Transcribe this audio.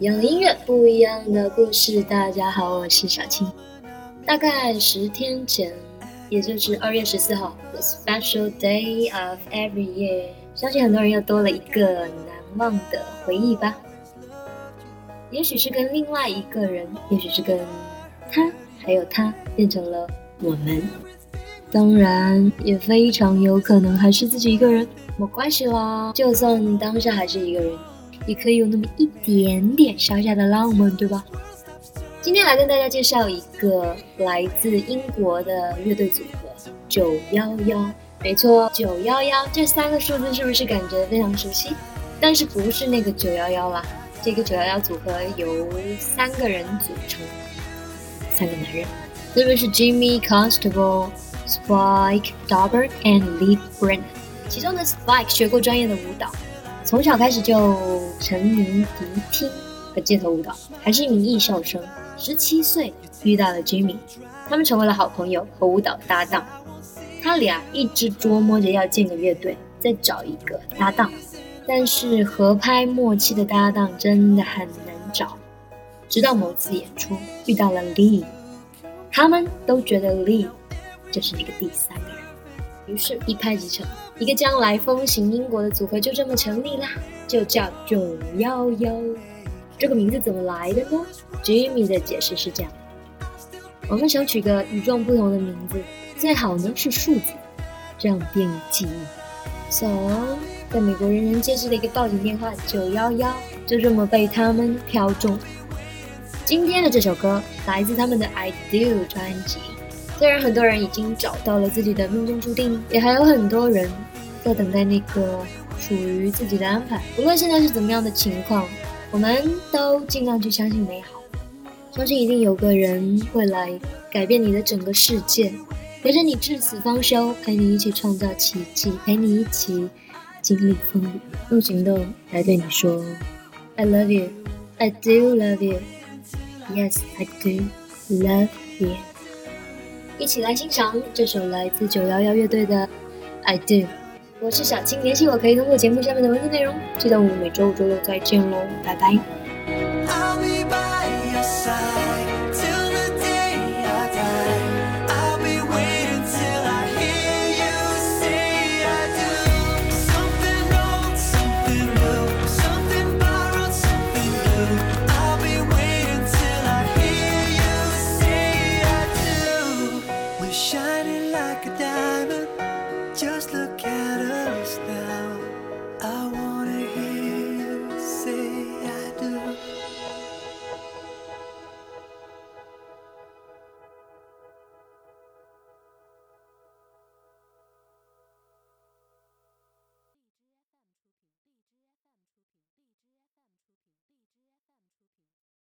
一样的音乐，不一样的故事。大家好，我是小青。大概十天前，也就是二月十四号，the special day of every year，相信很多人又多了一个难忘的回忆吧。也许是跟另外一个人，也许是跟他，还有他，变成了我们。当然，也非常有可能还是自己一个人，没关系啦。就算当下还是一个人。也可以有那么一点点小小的浪漫，对吧？今天来跟大家介绍一个来自英国的乐队组合九幺幺。没错，九幺幺这三个数字是不是感觉非常熟悉？但是不是那个九幺幺啦？这个九幺幺组合由三个人组成，三个男人，分别是 Jimmy Constable、Spike Dobbert and Lee Brennan。其中的 Spike 学过专业的舞蹈。从小开始就沉迷迪厅和街头舞蹈，还是一名艺校生。十七岁遇到了 Jimmy，他们成为了好朋友和舞蹈搭档。他俩一直琢磨着要建个乐队，再找一个搭档。但是合拍默契的搭档真的很难找。直到某次演出遇到了 Lee，他们都觉得 Lee 就是那个第三个人。于是，一拍即成，一个将来风行英国的组合就这么成立啦，就叫九幺幺。这个名字怎么来的呢？Jimmy 的解释是这样：我们想取个与众不同的名字，最好呢是数字，这样便于记忆。So，在美国人人皆知的一个报警电话九幺幺，就这么被他们挑中。今天的这首歌来自他们的《I Do》专辑。虽然很多人已经找到了自己的命中注定，也还有很多人在等待那个属于自己的安排。无论现在是怎么样的情况，我们都尽量去相信美好，相信一定有个人会来改变你的整个世界，陪着你至死方休，陪你一起创造奇迹，陪你一起经历风雨，用行动来对你说。：“I love you, I do love you, yes, I do love you。”一起来欣赏这首来自九幺幺乐队的《I Do》。我是小青，联系我可以通过节目下面的文字内容。记得我们每周五、周六再见喽，拜拜。Shining like a diamond, just look.